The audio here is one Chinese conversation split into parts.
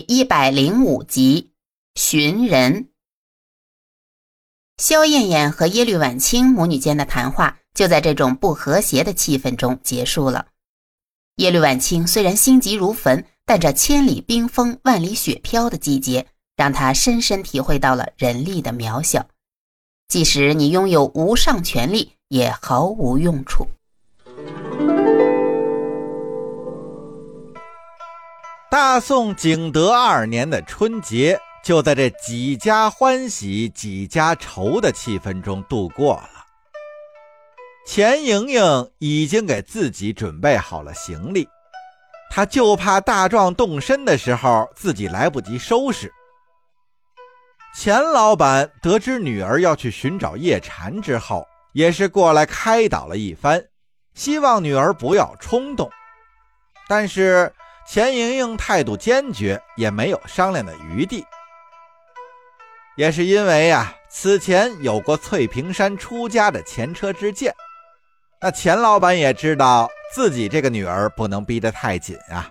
一百零五集寻人。萧燕燕和耶律婉清母女间的谈话就在这种不和谐的气氛中结束了。耶律婉清虽然心急如焚，但这千里冰封、万里雪飘的季节，让她深深体会到了人力的渺小。即使你拥有无上权力，也毫无用处。大宋景德二年的春节，就在这几家欢喜几家愁的气氛中度过了。钱莹莹已经给自己准备好了行李，她就怕大壮动身的时候自己来不及收拾。钱老板得知女儿要去寻找叶禅之后，也是过来开导了一番，希望女儿不要冲动，但是。钱莹莹态度坚决，也没有商量的余地。也是因为呀，此前有过翠屏山出家的前车之鉴，那钱老板也知道自己这个女儿不能逼得太紧啊。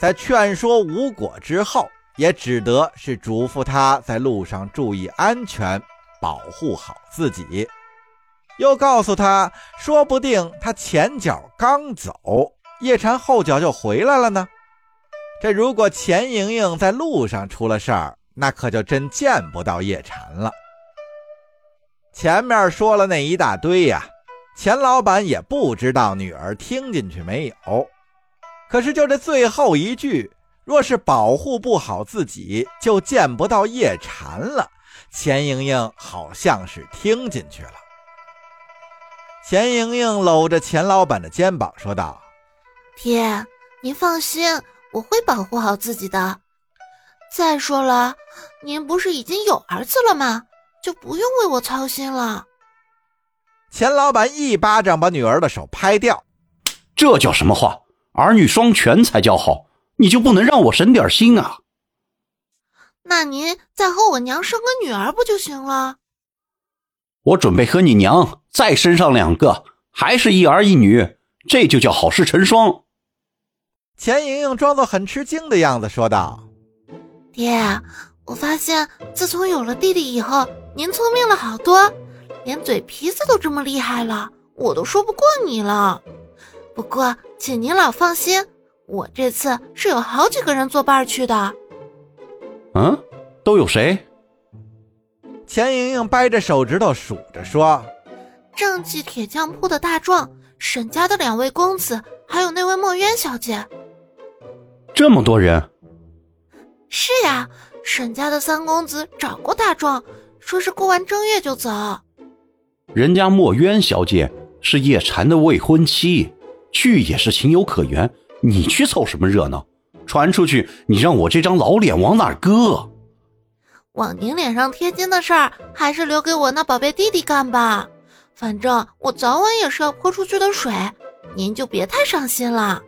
在劝说无果之后，也只得是嘱咐她在路上注意安全，保护好自己。又告诉她，说不定她前脚刚走。叶禅后脚就回来了呢。这如果钱莹莹在路上出了事儿，那可就真见不到叶禅了。前面说了那一大堆呀，钱老板也不知道女儿听进去没有。可是就这最后一句，若是保护不好自己，就见不到叶禅了。钱莹莹好像是听进去了。钱莹莹搂着钱老板的肩膀说道。爹，您放心，我会保护好自己的。再说了，您不是已经有儿子了吗？就不用为我操心了。钱老板一巴掌把女儿的手拍掉，这叫什么话？儿女双全才叫好，你就不能让我省点心啊？那您再和我娘生个女儿不就行了？我准备和你娘再生上两个，还是一儿一女。这就叫好事成双。钱莹莹装作很吃惊的样子说道：“爹，我发现自从有了弟弟以后，您聪明了好多，连嘴皮子都这么厉害了，我都说不过你了。不过，请您老放心，我这次是有好几个人作伴去的。”嗯，都有谁？钱莹莹掰着手指头数着说：“正气铁匠铺的大壮。”沈家的两位公子，还有那位墨渊小姐，这么多人。是呀，沈家的三公子找过大壮，说是过完正月就走。人家墨渊小姐是叶禅的未婚妻，去也是情有可原。你去凑什么热闹？传出去，你让我这张老脸往哪搁？往您脸上贴金的事儿，还是留给我那宝贝弟弟干吧。反正我早晚也是要泼出去的水，您就别太伤心了。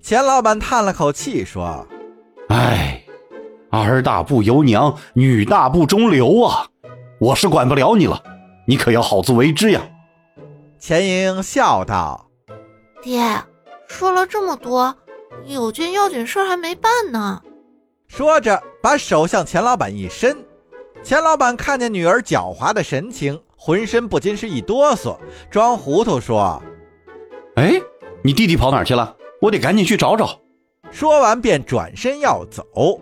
钱老板叹了口气说：“哎，儿大不由娘，女大不中留啊！我是管不了你了，你可要好自为之呀。”钱莹莹笑道：“爹，说了这么多，有件要紧事还没办呢。”说着，把手向钱老板一伸。钱老板看见女儿狡猾的神情。浑身不禁是一哆嗦，装糊涂说：“哎，你弟弟跑哪去了？我得赶紧去找找。”说完便转身要走。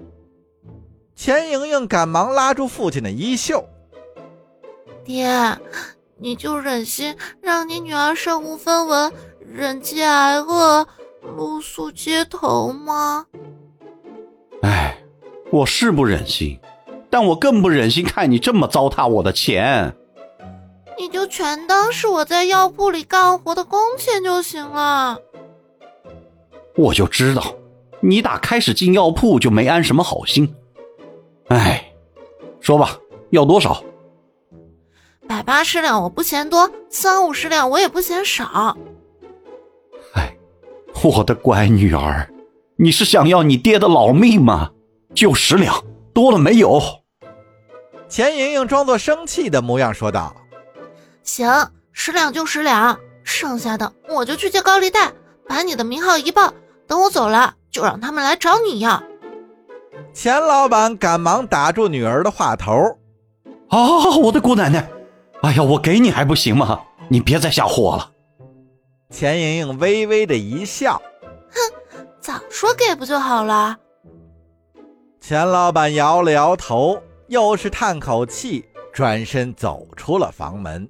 钱莹莹赶忙拉住父亲的衣袖：“爹，你就忍心让你女儿身无分文、忍饥挨饿、露宿街头吗？”哎，我是不忍心，但我更不忍心看你这么糟蹋我的钱。你就全当是我在药铺里干活的工钱就行了。我就知道，你打开始进药铺就没安什么好心。哎，说吧，要多少？百八十两我不嫌多，三五十两我也不嫌少。哎，我的乖女儿，你是想要你爹的老命吗？就十两，多了没有？钱莹莹装作生气的模样说道。行，十两就十两，剩下的我就去借高利贷，把你的名号一报，等我走了就让他们来找你要。钱老板赶忙打住女儿的话头：“啊，我的姑奶奶，哎呀，我给你还不行吗？你别再吓唬我了。”钱莹莹微微的一笑：“哼，早说给不就好了。”钱老板摇了摇头，又是叹口气，转身走出了房门。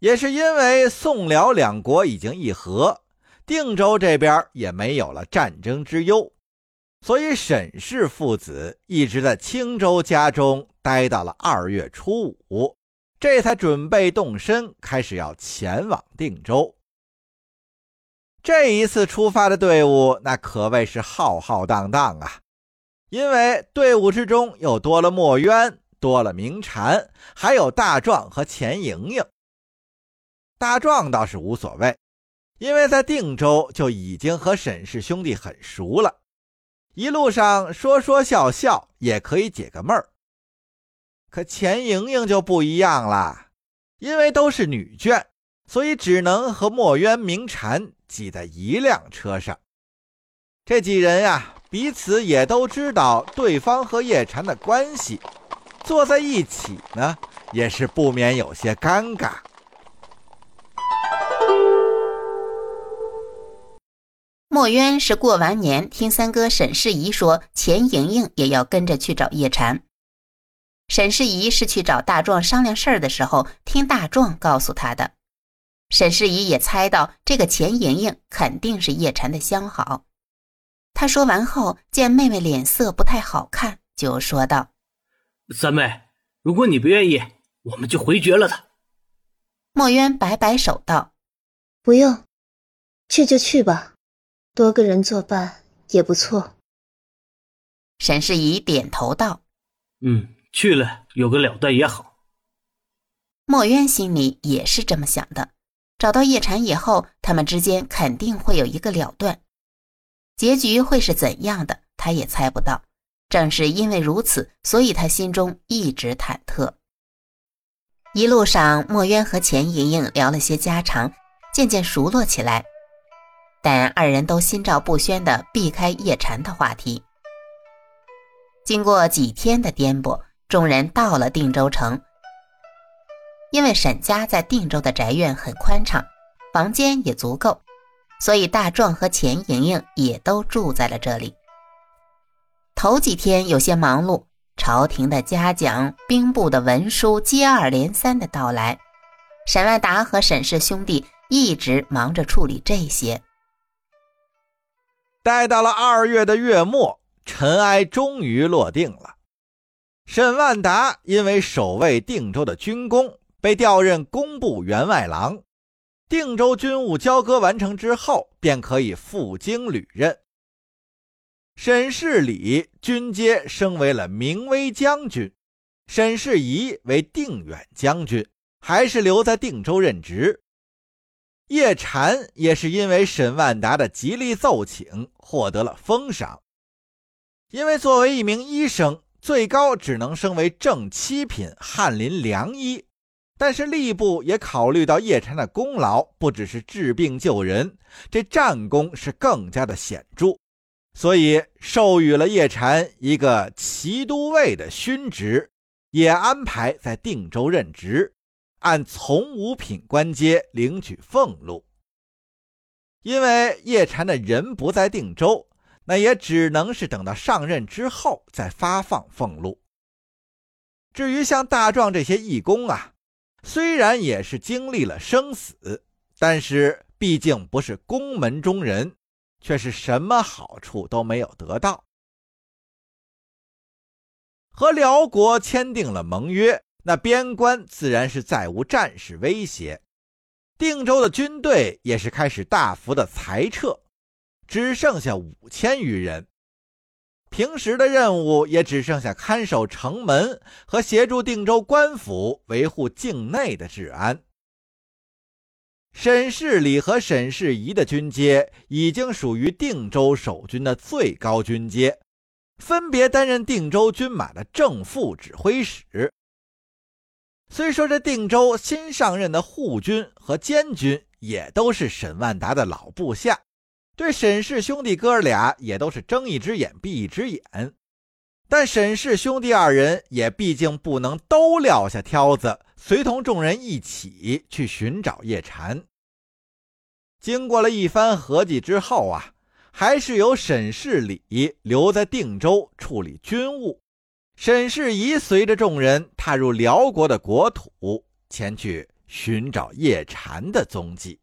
也是因为宋辽两国已经议和，定州这边也没有了战争之忧，所以沈氏父子一直在青州家中待到了二月初五，这才准备动身，开始要前往定州。这一次出发的队伍那可谓是浩浩荡荡啊，因为队伍之中又多了墨渊，多了明禅，还有大壮和钱莹莹。大壮倒是无所谓，因为在定州就已经和沈氏兄弟很熟了，一路上说说笑笑也可以解个闷儿。可钱莹莹就不一样了，因为都是女眷，所以只能和墨渊、明禅挤在一辆车上。这几人呀，彼此也都知道对方和叶禅的关系，坐在一起呢，也是不免有些尴尬。墨渊是过完年，听三哥沈世宜说钱莹莹也要跟着去找叶禅。沈世宜是去找大壮商量事儿的时候，听大壮告诉他的。沈世宜也猜到这个钱莹莹肯定是叶禅的相好。他说完后，见妹妹脸色不太好看，就说道：“三妹，如果你不愿意，我们就回绝了他。”墨渊摆摆手道：“不用，去就去吧。”多个人作伴也不错。沈世宜点头道：“嗯，去了有个了断也好。”墨渊心里也是这么想的。找到叶禅以后，他们之间肯定会有一个了断，结局会是怎样的，他也猜不到。正是因为如此，所以他心中一直忐忑。一路上，墨渊和钱莹莹聊了些家常，渐渐熟络起来。但二人都心照不宣地避开叶禅的话题。经过几天的颠簸，众人到了定州城。因为沈家在定州的宅院很宽敞，房间也足够，所以大壮和钱莹莹也都住在了这里。头几天有些忙碌，朝廷的嘉奖、兵部的文书接二连三的到来，沈万达和沈氏兄弟一直忙着处理这些。待到了二月的月末，尘埃终于落定了。沈万达因为守卫定州的军功，被调任工部员外郎。定州军务交割完成之后，便可以赴京履任。沈世礼军阶升为了明威将军，沈世宜为定远将军，还是留在定州任职。叶禅也是因为沈万达的极力奏请，获得了封赏。因为作为一名医生，最高只能升为正七品翰林良医，但是吏部也考虑到叶禅的功劳不只是治病救人，这战功是更加的显著，所以授予了叶禅一个骑都尉的勋职，也安排在定州任职。按从五品官阶领取俸禄，因为叶禅的人不在定州，那也只能是等到上任之后再发放俸禄。至于像大壮这些义工啊，虽然也是经历了生死，但是毕竟不是宫门中人，却是什么好处都没有得到。和辽国签订了盟约。那边关自然是再无战事威胁，定州的军队也是开始大幅的裁撤，只剩下五千余人。平时的任务也只剩下看守城门和协助定州官府维护境内的治安。沈世礼和沈世宜的军阶已经属于定州守军的最高军阶，分别担任定州军马的正副指挥使。虽说这定州新上任的护军和监军也都是沈万达的老部下，对沈氏兄弟哥俩也都是睁一只眼闭一只眼。但沈氏兄弟二人也毕竟不能都撂下挑子，随同众人一起去寻找叶禅。经过了一番合计之后啊，还是由沈世礼留在定州处理军务，沈世宜随着众人踏入辽国的国土，前去寻找叶禅的踪迹。